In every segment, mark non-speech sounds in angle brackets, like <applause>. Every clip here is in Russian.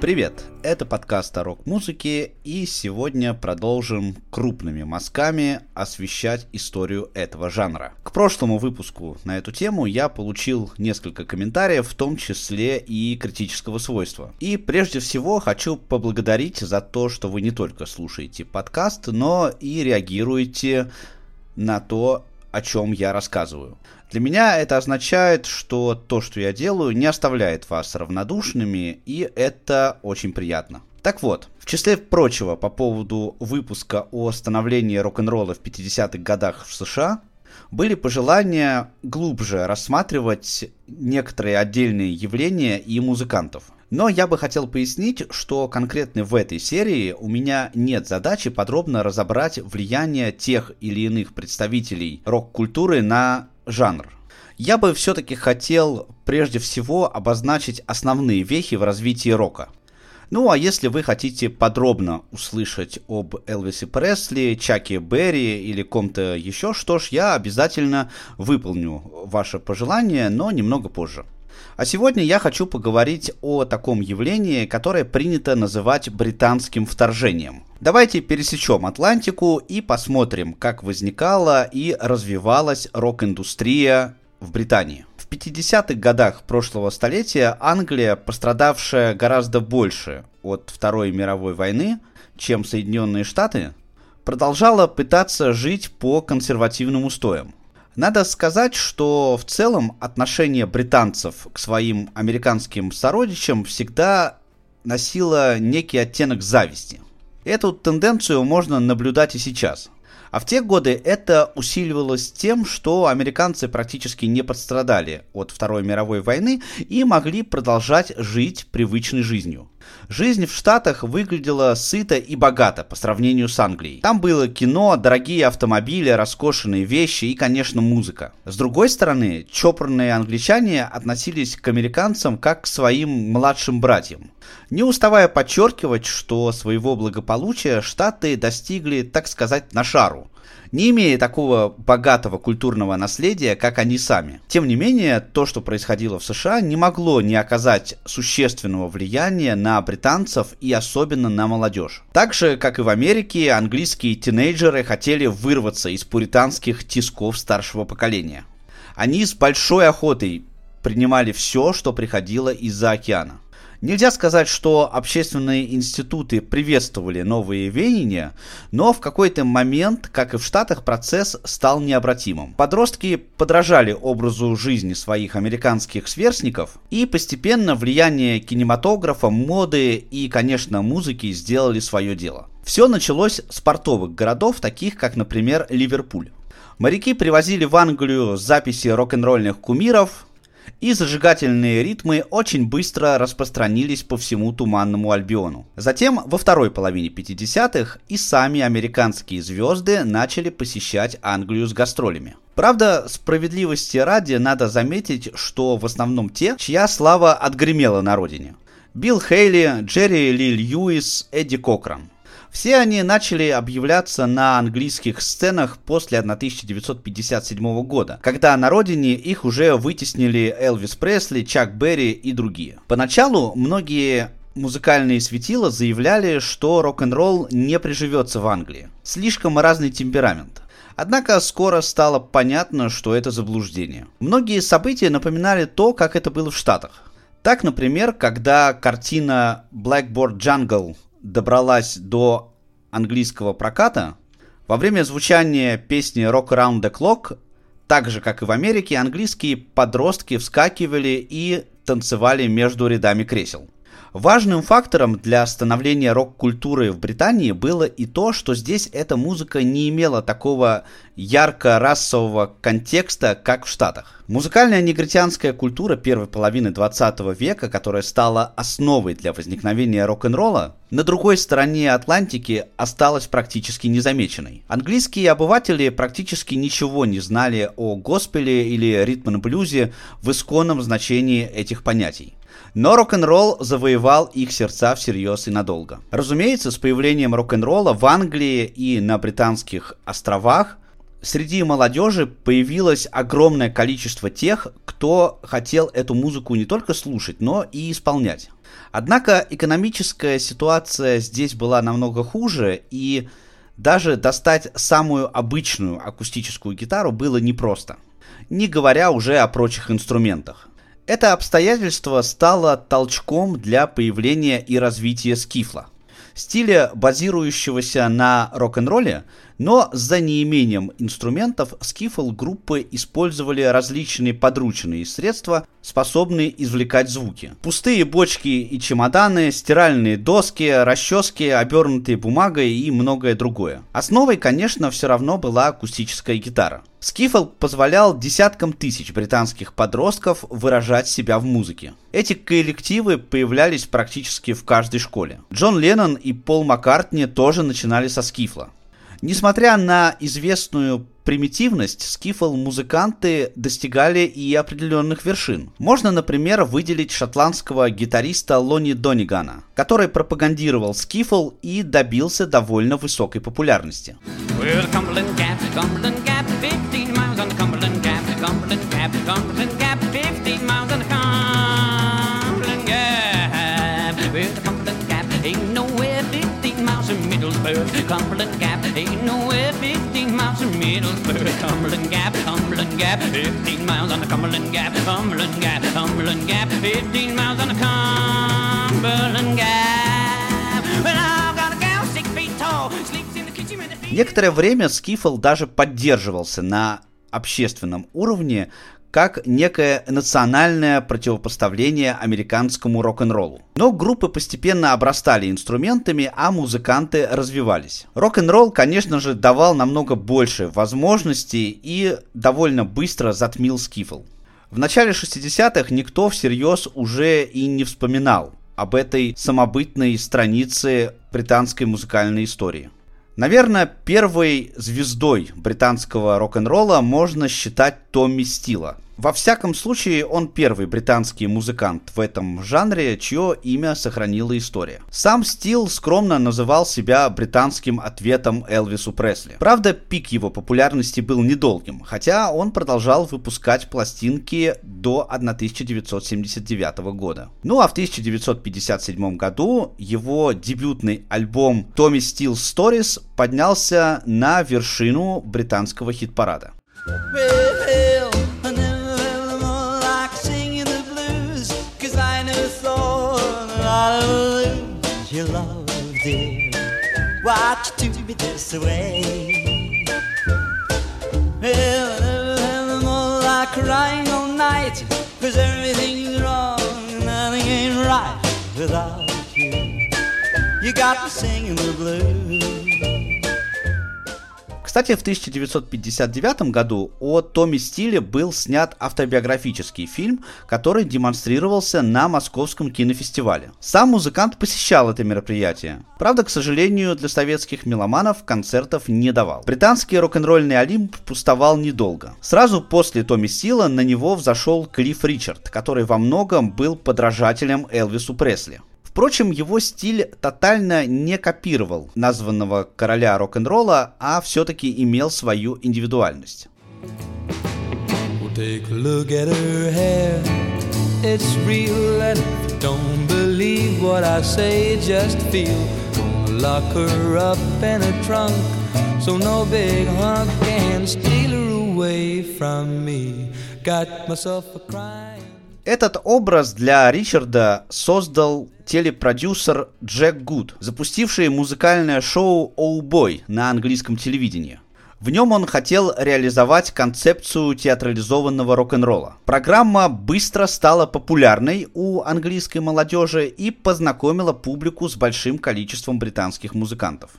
Привет, это подкаст о рок-музыке, и сегодня продолжим крупными мазками освещать историю этого жанра. К прошлому выпуску на эту тему я получил несколько комментариев, в том числе и критического свойства. И прежде всего хочу поблагодарить за то, что вы не только слушаете подкаст, но и реагируете на то, о чем я рассказываю. Для меня это означает, что то, что я делаю, не оставляет вас равнодушными, и это очень приятно. Так вот, в числе прочего по поводу выпуска о становлении рок-н-ролла в 50-х годах в США, были пожелания глубже рассматривать некоторые отдельные явления и музыкантов. Но я бы хотел пояснить, что конкретно в этой серии у меня нет задачи подробно разобрать влияние тех или иных представителей рок-культуры на жанр. Я бы все-таки хотел прежде всего обозначить основные вехи в развитии рока. Ну а если вы хотите подробно услышать об Элвисе Пресли, Чаке Берри или ком-то еще, что ж, я обязательно выполню ваше пожелание, но немного позже. А сегодня я хочу поговорить о таком явлении, которое принято называть британским вторжением. Давайте пересечем Атлантику и посмотрим, как возникала и развивалась рок-индустрия в Британии. В 50-х годах прошлого столетия Англия, пострадавшая гораздо больше от Второй мировой войны, чем Соединенные Штаты, продолжала пытаться жить по консервативным устоям. Надо сказать, что в целом отношение британцев к своим американским сородичам всегда носило некий оттенок зависти. Эту тенденцию можно наблюдать и сейчас. А в те годы это усиливалось тем, что американцы практически не пострадали от Второй мировой войны и могли продолжать жить привычной жизнью. Жизнь в Штатах выглядела сыто и богато по сравнению с Англией. Там было кино, дорогие автомобили, роскошные вещи и, конечно, музыка. С другой стороны, чопорные англичане относились к американцам как к своим младшим братьям. Не уставая подчеркивать, что своего благополучия Штаты достигли, так сказать, на шару – не имея такого богатого культурного наследия, как они сами. Тем не менее, то, что происходило в США, не могло не оказать существенного влияния на британцев и особенно на молодежь. Так же, как и в Америке, английские тинейджеры хотели вырваться из пуританских тисков старшего поколения. Они с большой охотой принимали все, что приходило из-за океана. Нельзя сказать, что общественные институты приветствовали новые веяния, но в какой-то момент, как и в Штатах, процесс стал необратимым. Подростки подражали образу жизни своих американских сверстников, и постепенно влияние кинематографа, моды и, конечно, музыки сделали свое дело. Все началось с портовых городов, таких как, например, Ливерпуль. Моряки привозили в Англию записи рок-н-ролльных кумиров, и зажигательные ритмы очень быстро распространились по всему Туманному Альбиону. Затем, во второй половине 50-х, и сами американские звезды начали посещать Англию с гастролями. Правда, справедливости ради надо заметить, что в основном те, чья слава отгремела на родине. Билл Хейли, Джерри Ли Льюис, Эдди Кокран. Все они начали объявляться на английских сценах после 1957 года, когда на родине их уже вытеснили Элвис Пресли, Чак Берри и другие. Поначалу многие музыкальные светила заявляли, что рок-н-ролл не приживется в Англии. Слишком разный темперамент. Однако скоро стало понятно, что это заблуждение. Многие события напоминали то, как это было в Штатах. Так, например, когда картина Blackboard Jungle добралась до английского проката, во время звучания песни Rock Around the Clock, так же как и в Америке, английские подростки вскакивали и танцевали между рядами кресел. Важным фактором для становления рок-культуры в Британии было и то, что здесь эта музыка не имела такого ярко-расового контекста, как в Штатах. Музыкальная негритянская культура первой половины 20 века, которая стала основой для возникновения рок-н-ролла, на другой стороне Атлантики осталась практически незамеченной. Английские обыватели практически ничего не знали о госпеле или ритм-блюзе в исконном значении этих понятий. Но рок-н-ролл завоевал их сердца всерьез и надолго. Разумеется, с появлением рок-н-ролла в Англии и на британских островах среди молодежи появилось огромное количество тех, кто хотел эту музыку не только слушать, но и исполнять. Однако экономическая ситуация здесь была намного хуже, и даже достать самую обычную акустическую гитару было непросто, не говоря уже о прочих инструментах. Это обстоятельство стало толчком для появления и развития скифла – стиля, базирующегося на рок-н-ролле, но за неимением инструментов скифл группы использовали различные подручные средства, способные извлекать звуки. Пустые бочки и чемоданы, стиральные доски, расчески, обернутые бумагой и многое другое. Основой, конечно, все равно была акустическая гитара. Скифл позволял десяткам тысяч британских подростков выражать себя в музыке. Эти коллективы появлялись практически в каждой школе. Джон Леннон и Пол Маккартни тоже начинали со скифла. Несмотря на известную примитивность, скифл-музыканты достигали и определенных вершин. Можно, например, выделить шотландского гитариста Лони Донигана, который пропагандировал скифл и добился довольно высокой популярности. Cumberland Gap, ain't nowhere 15 miles from Middlesbrough. Cumberland Gap, Cumberland Gap, 15 miles on the Cumberland Gap, Cumberland Gap, Cumberland Gap, 15 miles on the Cumberland Gap. Well, I've got a gal six feet tall, sleeps in the kitchen with the Некоторое время Скифл даже поддерживался на общественном уровне как некое национальное противопоставление американскому рок-н-роллу. Но группы постепенно обрастали инструментами, а музыканты развивались. Рок-н-ролл, конечно же, давал намного больше возможностей и довольно быстро затмил скифл. В начале 60-х никто всерьез уже и не вспоминал об этой самобытной странице британской музыкальной истории. Наверное, первой звездой британского рок-н-ролла можно считать Томми Стила – во всяком случае, он первый британский музыкант в этом жанре, чье имя сохранила история. Сам Стил скромно называл себя британским ответом Элвису Пресли. Правда, пик его популярности был недолгим, хотя он продолжал выпускать пластинки до 1979 года. Ну а в 1957 году его дебютный альбом Tommy Steele Stories поднялся на вершину британского хит-парада. Well, I never felt more like singing the blues, I never thought I'd lose love, dear. Why'd you do me this way? Well, I never felt more like crying all night, cause everything's wrong, nothing ain't right without you. You got me singing the blues. Кстати, в 1959 году о Томе Стиле был снят автобиографический фильм, который демонстрировался на Московском кинофестивале. Сам музыкант посещал это мероприятие. Правда, к сожалению, для советских меломанов концертов не давал. Британский рок-н-ролльный Олимп пустовал недолго. Сразу после Томми Стила на него взошел Клифф Ричард, который во многом был подражателем Элвису Пресли. Впрочем, его стиль тотально не копировал названного короля рок-н-ролла, а все-таки имел свою индивидуальность. Got myself a crime. Этот образ для Ричарда создал телепродюсер Джек Гуд, запустивший музыкальное шоу «Оу Бой» на английском телевидении. В нем он хотел реализовать концепцию театрализованного рок-н-ролла. Программа быстро стала популярной у английской молодежи и познакомила публику с большим количеством британских музыкантов.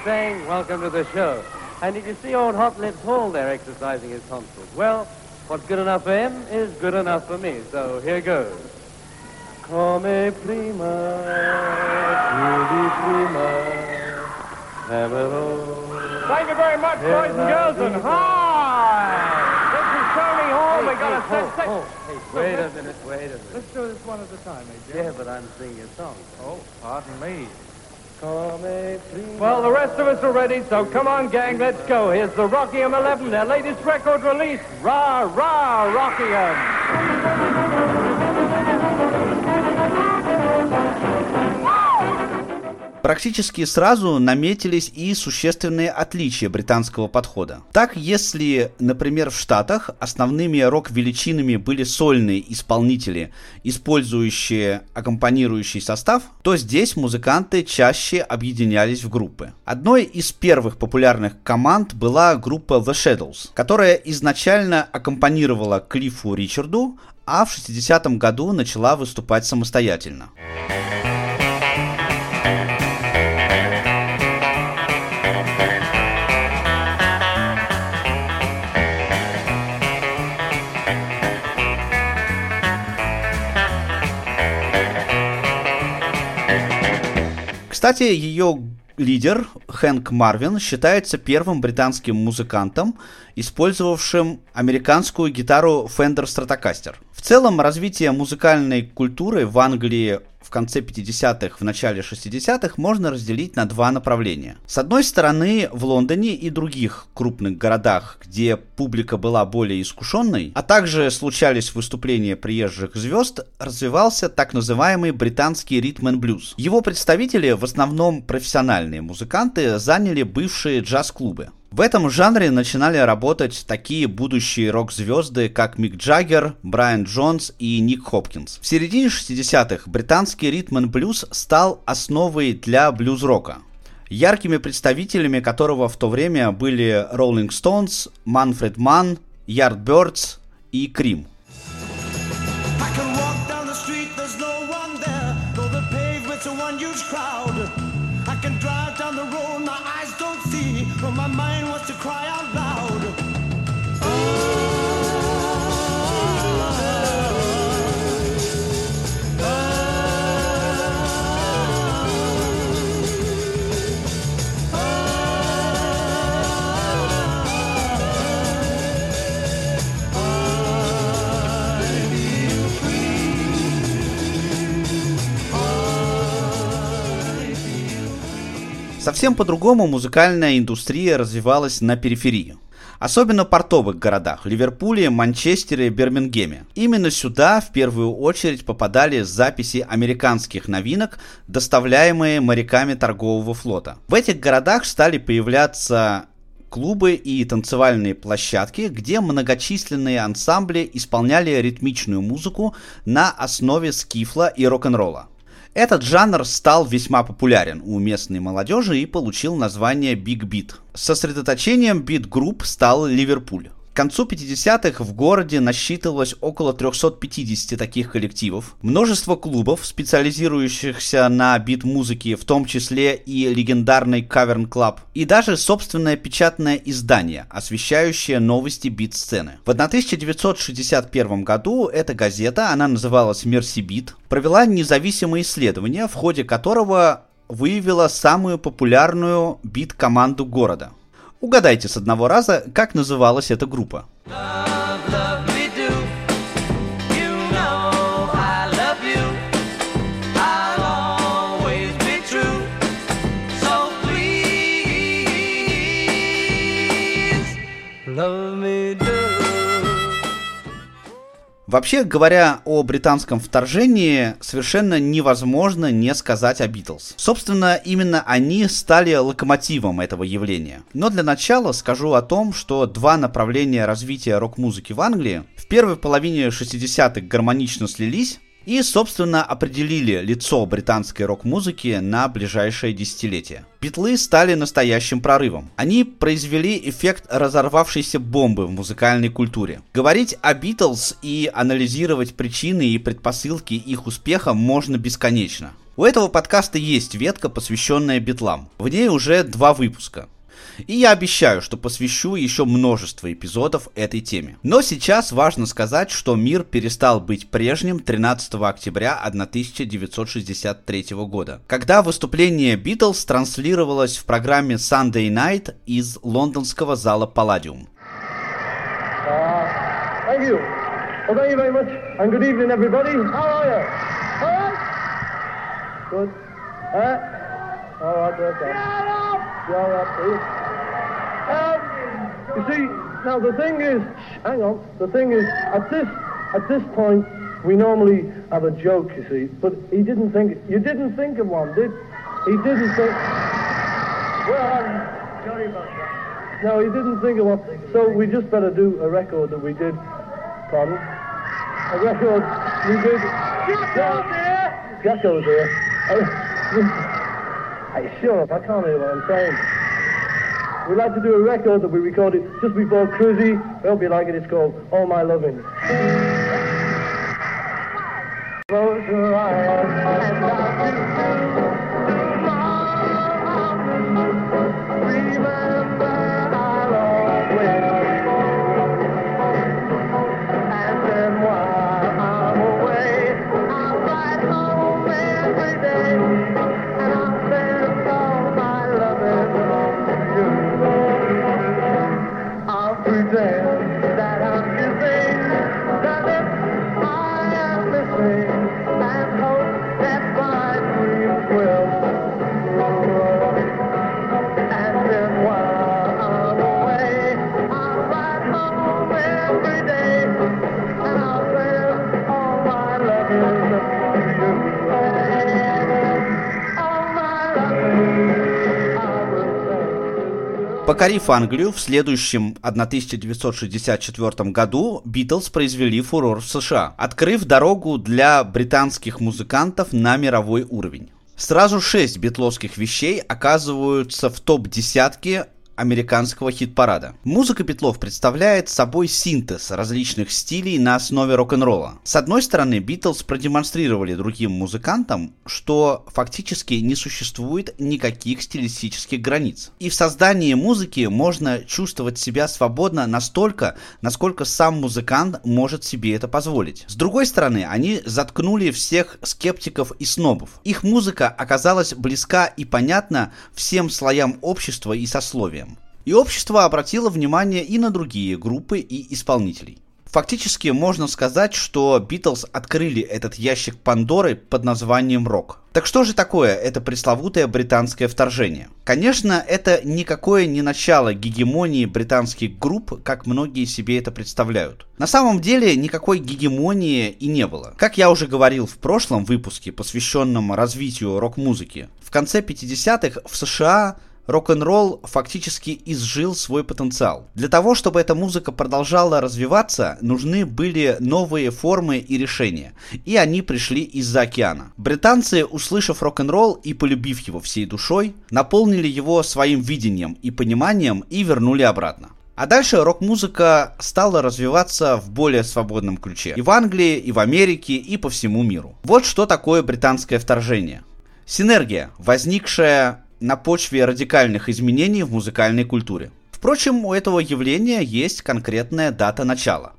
Saying, welcome to the show. And did you see old Hot Lips Hall there exercising his tonsils? Well, what's good enough for him is good enough for me, so here goes. Come prima, prima, amerò. Thank you very much, boys and girls, and hi! This is Tony Hall. We got a Hey, set. oh, hey, wait a minute, wait a minute. Let's do this one at a time, eh, Yeah, but I'm singing a song. Oh, pardon me. Well, the rest of us are ready, so come on, gang, let's go. Here's the Rockium 11, their latest record release. Rah, rah, Rockium. Практически сразу наметились и существенные отличия британского подхода. Так, если, например, в Штатах основными рок-величинами были сольные исполнители, использующие аккомпанирующий состав, то здесь музыканты чаще объединялись в группы. Одной из первых популярных команд была группа The Shadows, которая изначально аккомпанировала Клиффу Ричарду, а в 60-м году начала выступать самостоятельно. Кстати, ее лидер Хэнк Марвин считается первым британским музыкантом, использовавшим американскую гитару Fender Stratocaster. В целом, развитие музыкальной культуры в Англии конце 50-х, в начале 60-х можно разделить на два направления. С одной стороны, в Лондоне и других крупных городах, где публика была более искушенной, а также случались выступления приезжих звезд, развивался так называемый британский ритм and блюз. Его представители, в основном профессиональные музыканты, заняли бывшие джаз-клубы. В этом жанре начинали работать такие будущие рок-звезды, как Мик Джаггер, Брайан Джонс и Ник Хопкинс. В середине 60-х британский ритм блюз стал основой для блюз-рока. Яркими представителями которого в то время были Rolling Stones, Манфред Манн, Yardbirds и road, my mind cry out Совсем по-другому музыкальная индустрия развивалась на периферии. Особенно в портовых городах – Ливерпуле, Манчестере, Бирмингеме. Именно сюда в первую очередь попадали записи американских новинок, доставляемые моряками торгового флота. В этих городах стали появляться клубы и танцевальные площадки, где многочисленные ансамбли исполняли ритмичную музыку на основе скифла и рок-н-ролла. Этот жанр стал весьма популярен у местной молодежи и получил название Big Beat. Сосредоточением бит-групп стал Ливерпуль. К концу 50-х в городе насчитывалось около 350 таких коллективов, множество клубов, специализирующихся на бит-музыке, в том числе и легендарный Cavern Club, и даже собственное печатное издание, освещающее новости бит-сцены. В 1961 году эта газета, она называлась Mersey Beat, провела независимое исследование, в ходе которого выявила самую популярную бит-команду города – Угадайте с одного раза, как называлась эта группа. Вообще, говоря о британском вторжении, совершенно невозможно не сказать о Битлз. Собственно, именно они стали локомотивом этого явления. Но для начала скажу о том, что два направления развития рок-музыки в Англии в первой половине 60-х гармонично слились, и, собственно, определили лицо британской рок-музыки на ближайшее десятилетие. Битлы стали настоящим прорывом. Они произвели эффект разорвавшейся бомбы в музыкальной культуре. Говорить о Битлз и анализировать причины и предпосылки их успеха можно бесконечно. У этого подкаста есть ветка, посвященная битлам. В ней уже два выпуска. И я обещаю, что посвящу еще множество эпизодов этой теме. Но сейчас важно сказать, что мир перестал быть прежним 13 октября 1963 года, когда выступление Битлз транслировалось в программе Sunday Night из лондонского зала Palladium. Uh, all right, okay. Yeah, all right, see. Um, you see, now the thing is, hang on, the thing is, at this, at this point, we normally have a joke, you see, but he didn't think, you didn't think of one, did? He didn't think, well, I'm sorry about that. No, he didn't think of one, so we just better do a record that we did, pardon? A record we did. Jacko's here! Jacko's here. <laughs> <laughs> Hey, shut up, I can't hear what I'm saying. We'd like to do a record that we recorded just before Cruzy. I hope you like it. It's called All My Loving. Покорив Англию, в следующем 1964 году Битлз произвели фурор в США, открыв дорогу для британских музыкантов на мировой уровень. Сразу шесть битловских вещей оказываются в топ-десятке американского хит-парада. Музыка Битлов представляет собой синтез различных стилей на основе рок-н-ролла. С одной стороны, Битлз продемонстрировали другим музыкантам, что фактически не существует никаких стилистических границ. И в создании музыки можно чувствовать себя свободно настолько, насколько сам музыкант может себе это позволить. С другой стороны, они заткнули всех скептиков и снобов. Их музыка оказалась близка и понятна всем слоям общества и сословиям. И общество обратило внимание и на другие группы и исполнителей. Фактически можно сказать, что Битлз открыли этот ящик Пандоры под названием рок. Так что же такое это пресловутое британское вторжение? Конечно, это никакое не начало гегемонии британских групп, как многие себе это представляют. На самом деле никакой гегемонии и не было. Как я уже говорил в прошлом выпуске, посвященном развитию рок-музыки, в конце 50-х в США рок-н-ролл фактически изжил свой потенциал. Для того, чтобы эта музыка продолжала развиваться, нужны были новые формы и решения. И они пришли из-за океана. Британцы, услышав рок-н-ролл и полюбив его всей душой, наполнили его своим видением и пониманием и вернули обратно. А дальше рок-музыка стала развиваться в более свободном ключе. И в Англии, и в Америке, и по всему миру. Вот что такое британское вторжение. Синергия, возникшая на почве радикальных изменений в музыкальной культуре. Впрочем, у этого явления есть конкретная дата начала.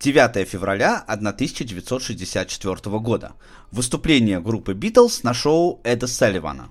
9 февраля 1964 года. Выступление группы Битлз на шоу Эда Салливана.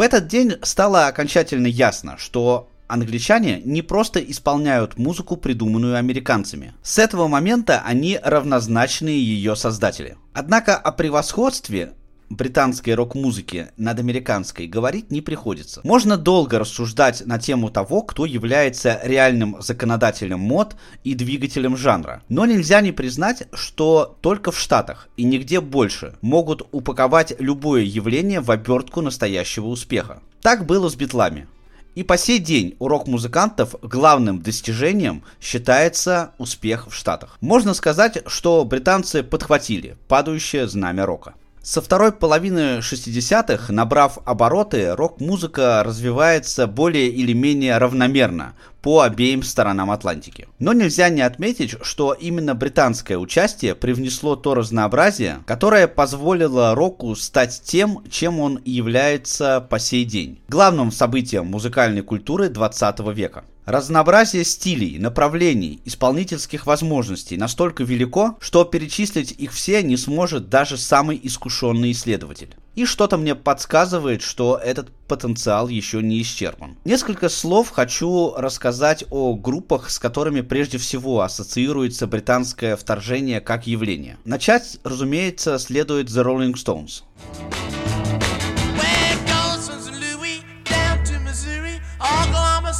В этот день стало окончательно ясно, что англичане не просто исполняют музыку, придуманную американцами. С этого момента они равнозначные ее создатели. Однако о превосходстве британской рок-музыки над американской говорить не приходится. Можно долго рассуждать на тему того, кто является реальным законодателем мод и двигателем жанра. Но нельзя не признать, что только в Штатах и нигде больше могут упаковать любое явление в обертку настоящего успеха. Так было с битлами. И по сей день у рок-музыкантов главным достижением считается успех в Штатах. Можно сказать, что британцы подхватили падающее знамя рока. Со второй половины 60-х, набрав обороты, рок-музыка развивается более или менее равномерно по обеим сторонам Атлантики. Но нельзя не отметить, что именно британское участие привнесло то разнообразие, которое позволило року стать тем, чем он является по сей день. Главным событием музыкальной культуры 20 века. Разнообразие стилей, направлений, исполнительских возможностей настолько велико, что перечислить их все не сможет даже самый искушенный исследователь. И что-то мне подсказывает, что этот потенциал еще не исчерпан. Несколько слов хочу рассказать о группах, с которыми прежде всего ассоциируется британское вторжение как явление. Начать, разумеется, следует The Rolling Stones.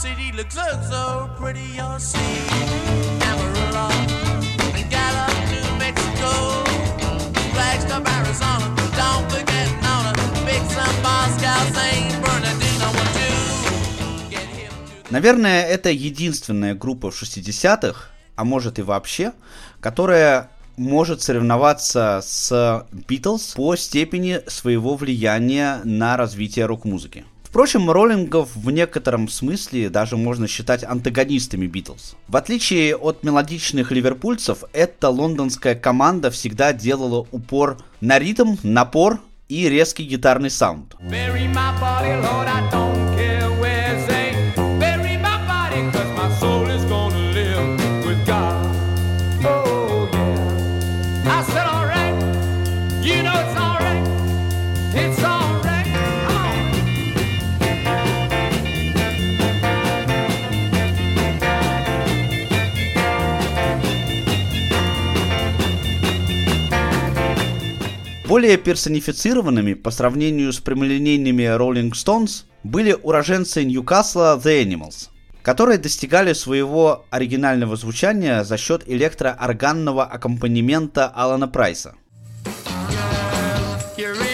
City looks so, pretty. You'll see Amarillo and Gallup, New Mexico, Flagstaff, Arizona. Don't forget Nona, Big Sun, Moscow, St. Bernardino. Наверное, это единственная группа в 60-х, а может и вообще, которая может соревноваться с Битлз по степени своего влияния на развитие рок-музыки. Впрочем, роллингов в некотором смысле даже можно считать антагонистами Битлз. В отличие от мелодичных ливерпульцев, эта лондонская команда всегда делала упор на ритм, напор и резкий гитарный саунд. Bury my body, Lord, I don't care Более персонифицированными по сравнению с прямолинейными Rolling Stones были уроженцы Ньюкасла The Animals, которые достигали своего оригинального звучания за счет электроорганного аккомпанемента Алана Прайса. You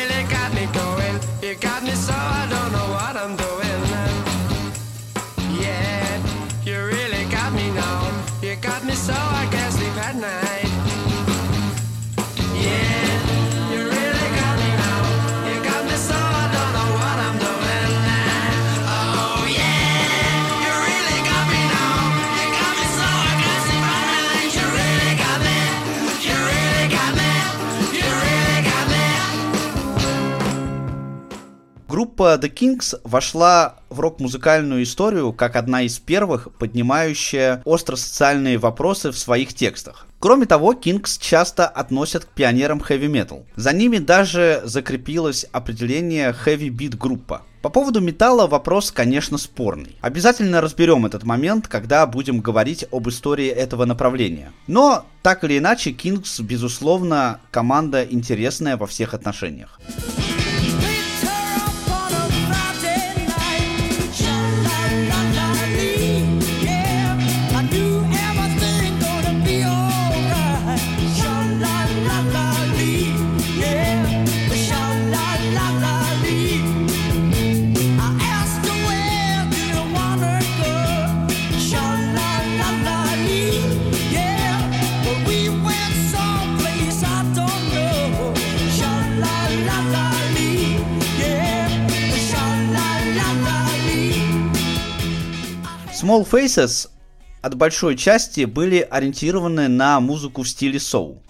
Группа The Kings вошла в рок-музыкальную историю как одна из первых, поднимающая остро-социальные вопросы в своих текстах. Кроме того, Kings часто относят к пионерам heavy metal. За ними даже закрепилось определение heavy beat группа. По поводу металла вопрос, конечно, спорный. Обязательно разберем этот момент, когда будем говорить об истории этого направления. Но, так или иначе, Kings, безусловно, команда интересная во всех отношениях. Small Faces от большой части были ориентированы на музыку в стиле соул.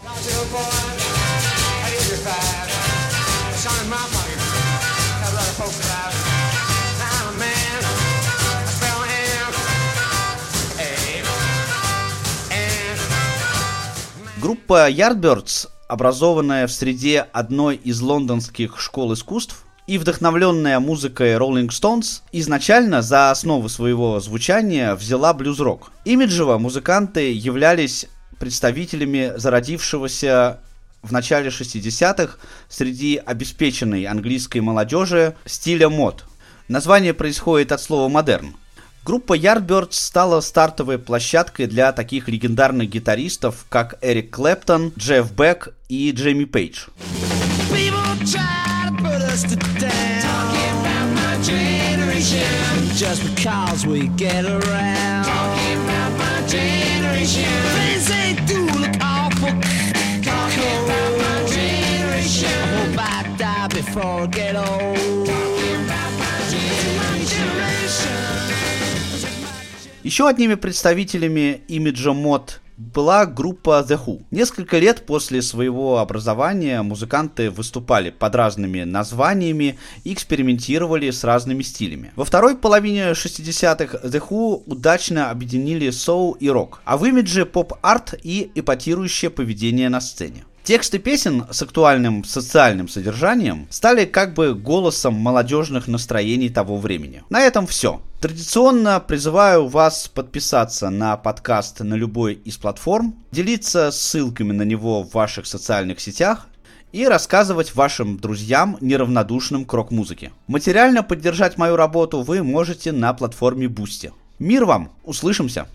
Группа Yardbirds, образованная в среде одной из лондонских школ искусств и вдохновленная музыкой Rolling Stones, изначально за основу своего звучания взяла блюз-рок. Имиджево музыканты являлись представителями зародившегося в начале 60-х среди обеспеченной английской молодежи стиля мод. Название происходит от слова «модерн». Группа Yardbirds стала стартовой площадкой для таких легендарных гитаристов, как Эрик Клэптон, Джефф Бек и Джейми Пейдж. People try us down. Talking about my generation. Just because we get around. Talking about my generation. Things they do look awful. Talking about my generation. I hope I die before I get old. Еще одними представителями имиджа мод была группа The Who. Несколько лет после своего образования музыканты выступали под разными названиями и экспериментировали с разными стилями. Во второй половине 60-х The Who удачно объединили соул и рок, а в имидже поп-арт и эпатирующее поведение на сцене. Тексты песен с актуальным социальным содержанием стали как бы голосом молодежных настроений того времени. На этом все. Традиционно призываю вас подписаться на подкаст на любой из платформ, делиться ссылками на него в ваших социальных сетях и рассказывать вашим друзьям, неравнодушным к рок-музыке. Материально поддержать мою работу вы можете на платформе Boosty. Мир вам! Услышимся!